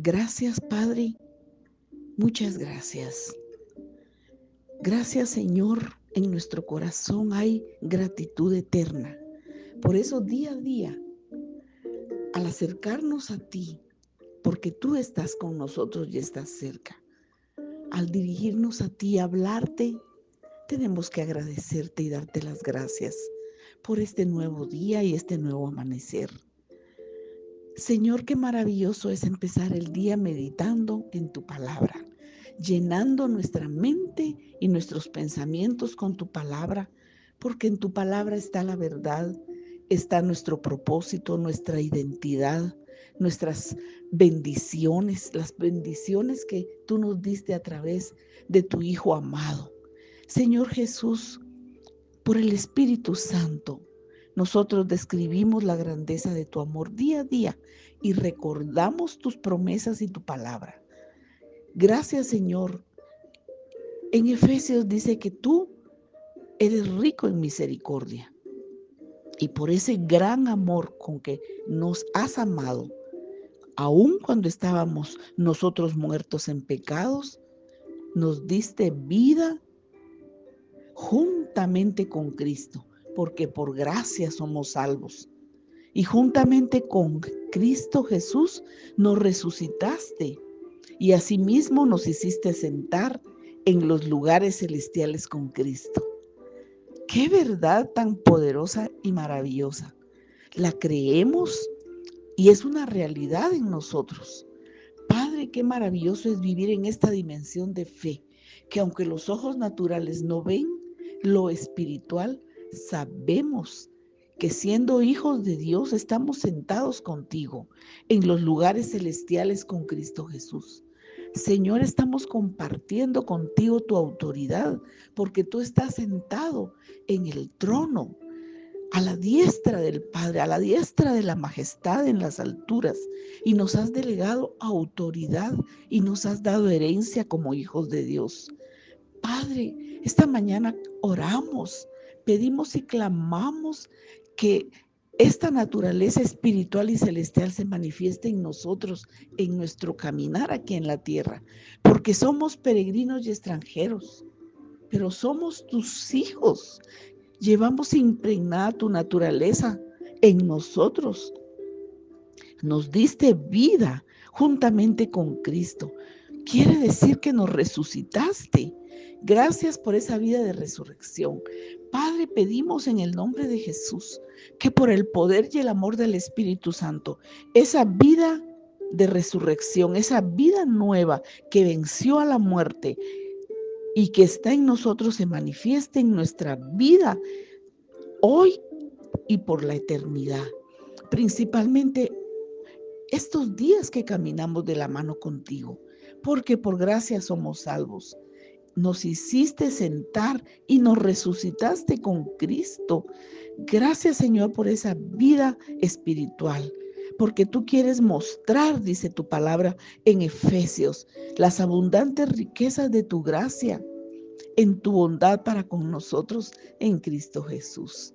Gracias, Padre. Muchas gracias. Gracias, Señor. En nuestro corazón hay gratitud eterna. Por eso día a día, al acercarnos a ti, porque tú estás con nosotros y estás cerca, al dirigirnos a ti, hablarte, tenemos que agradecerte y darte las gracias por este nuevo día y este nuevo amanecer. Señor, qué maravilloso es empezar el día meditando en tu palabra, llenando nuestra mente y nuestros pensamientos con tu palabra, porque en tu palabra está la verdad, está nuestro propósito, nuestra identidad, nuestras bendiciones, las bendiciones que tú nos diste a través de tu Hijo amado. Señor Jesús, por el Espíritu Santo, nosotros describimos la grandeza de tu amor día a día y recordamos tus promesas y tu palabra. Gracias Señor. En Efesios dice que tú eres rico en misericordia. Y por ese gran amor con que nos has amado, aun cuando estábamos nosotros muertos en pecados, nos diste vida juntamente con Cristo porque por gracia somos salvos. Y juntamente con Cristo Jesús nos resucitaste y asimismo nos hiciste sentar en los lugares celestiales con Cristo. Qué verdad tan poderosa y maravillosa. La creemos y es una realidad en nosotros. Padre, qué maravilloso es vivir en esta dimensión de fe, que aunque los ojos naturales no ven, lo espiritual sabemos que siendo hijos de Dios estamos sentados contigo en los lugares celestiales con Cristo Jesús. Señor, estamos compartiendo contigo tu autoridad porque tú estás sentado en el trono, a la diestra del Padre, a la diestra de la majestad en las alturas, y nos has delegado autoridad y nos has dado herencia como hijos de Dios. Padre, esta mañana oramos pedimos y clamamos que esta naturaleza espiritual y celestial se manifieste en nosotros, en nuestro caminar aquí en la tierra, porque somos peregrinos y extranjeros, pero somos tus hijos. Llevamos impregnada tu naturaleza en nosotros. Nos diste vida juntamente con Cristo. Quiere decir que nos resucitaste Gracias por esa vida de resurrección. Padre, pedimos en el nombre de Jesús que por el poder y el amor del Espíritu Santo, esa vida de resurrección, esa vida nueva que venció a la muerte y que está en nosotros se manifieste en nuestra vida hoy y por la eternidad. Principalmente estos días que caminamos de la mano contigo, porque por gracia somos salvos nos hiciste sentar y nos resucitaste con Cristo. Gracias Señor por esa vida espiritual, porque tú quieres mostrar, dice tu palabra en Efesios, las abundantes riquezas de tu gracia en tu bondad para con nosotros en Cristo Jesús.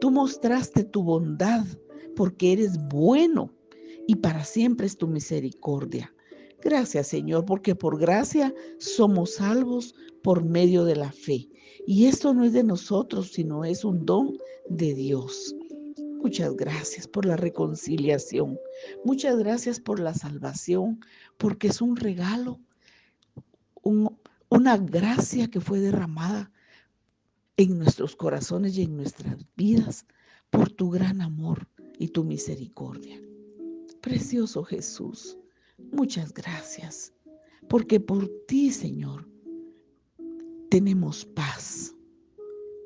Tú mostraste tu bondad porque eres bueno y para siempre es tu misericordia. Gracias Señor, porque por gracia somos salvos por medio de la fe. Y esto no es de nosotros, sino es un don de Dios. Muchas gracias por la reconciliación. Muchas gracias por la salvación, porque es un regalo, una gracia que fue derramada en nuestros corazones y en nuestras vidas por tu gran amor y tu misericordia. Precioso Jesús. Muchas gracias, porque por ti, Señor, tenemos paz.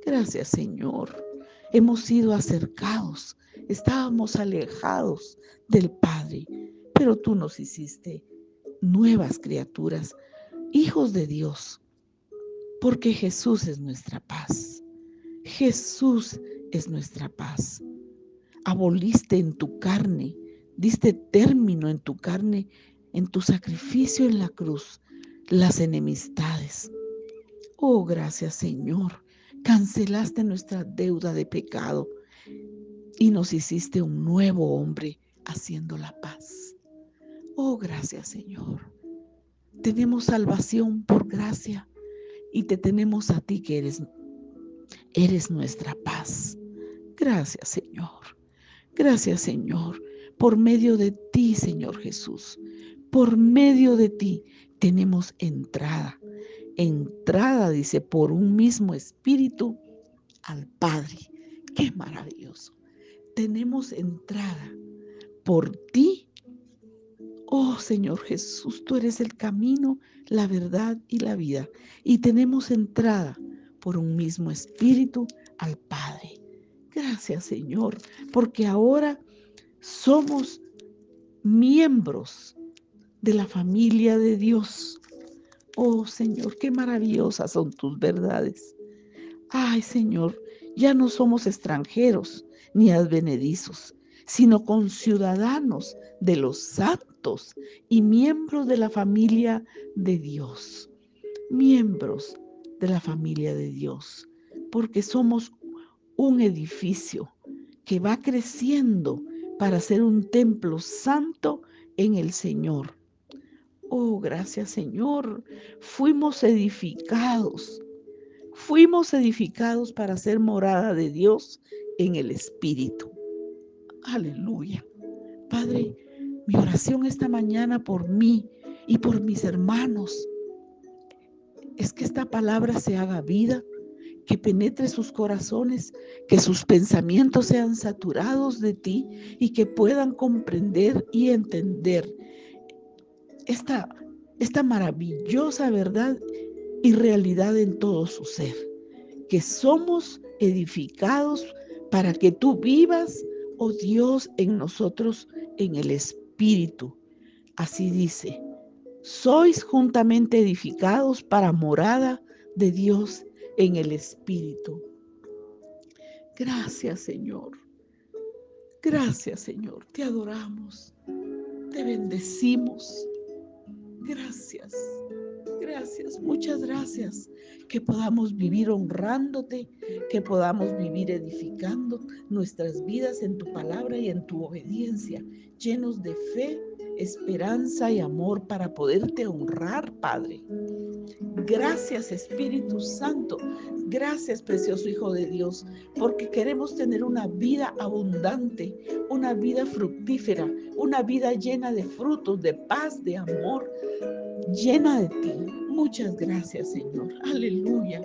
Gracias, Señor. Hemos sido acercados, estábamos alejados del Padre, pero tú nos hiciste nuevas criaturas, hijos de Dios, porque Jesús es nuestra paz. Jesús es nuestra paz. Aboliste en tu carne diste término en tu carne, en tu sacrificio en la cruz, las enemistades. Oh, gracias Señor, cancelaste nuestra deuda de pecado y nos hiciste un nuevo hombre haciendo la paz. Oh, gracias Señor. Tenemos salvación por gracia y te tenemos a ti que eres, eres nuestra paz. Gracias Señor. Gracias Señor. Por medio de ti, Señor Jesús. Por medio de ti tenemos entrada. Entrada, dice, por un mismo espíritu al Padre. Qué maravilloso. Tenemos entrada por ti. Oh Señor Jesús, tú eres el camino, la verdad y la vida. Y tenemos entrada por un mismo espíritu al Padre. Gracias Señor, porque ahora somos miembros de la familia de Dios. Oh Señor, qué maravillosas son tus verdades. Ay Señor, ya no somos extranjeros ni advenedizos, sino conciudadanos de los santos y miembros de la familia de Dios. Miembros de la familia de Dios, porque somos un edificio que va creciendo para ser un templo santo en el Señor. Oh, gracias Señor. Fuimos edificados. Fuimos edificados para ser morada de Dios en el Espíritu. Aleluya. Padre, mi oración esta mañana por mí y por mis hermanos es que esta palabra se haga vida que penetre sus corazones, que sus pensamientos sean saturados de ti y que puedan comprender y entender esta, esta maravillosa verdad y realidad en todo su ser, que somos edificados para que tú vivas, oh Dios, en nosotros en el Espíritu. Así dice, sois juntamente edificados para morada de Dios en el Espíritu. Gracias Señor. Gracias Señor. Te adoramos. Te bendecimos. Gracias. Gracias. Muchas gracias. Que podamos vivir honrándote. Que podamos vivir edificando nuestras vidas en tu palabra y en tu obediencia. Llenos de fe esperanza y amor para poderte honrar, Padre. Gracias Espíritu Santo, gracias precioso Hijo de Dios, porque queremos tener una vida abundante, una vida fructífera, una vida llena de frutos, de paz, de amor, llena de ti. Muchas gracias Señor. Aleluya.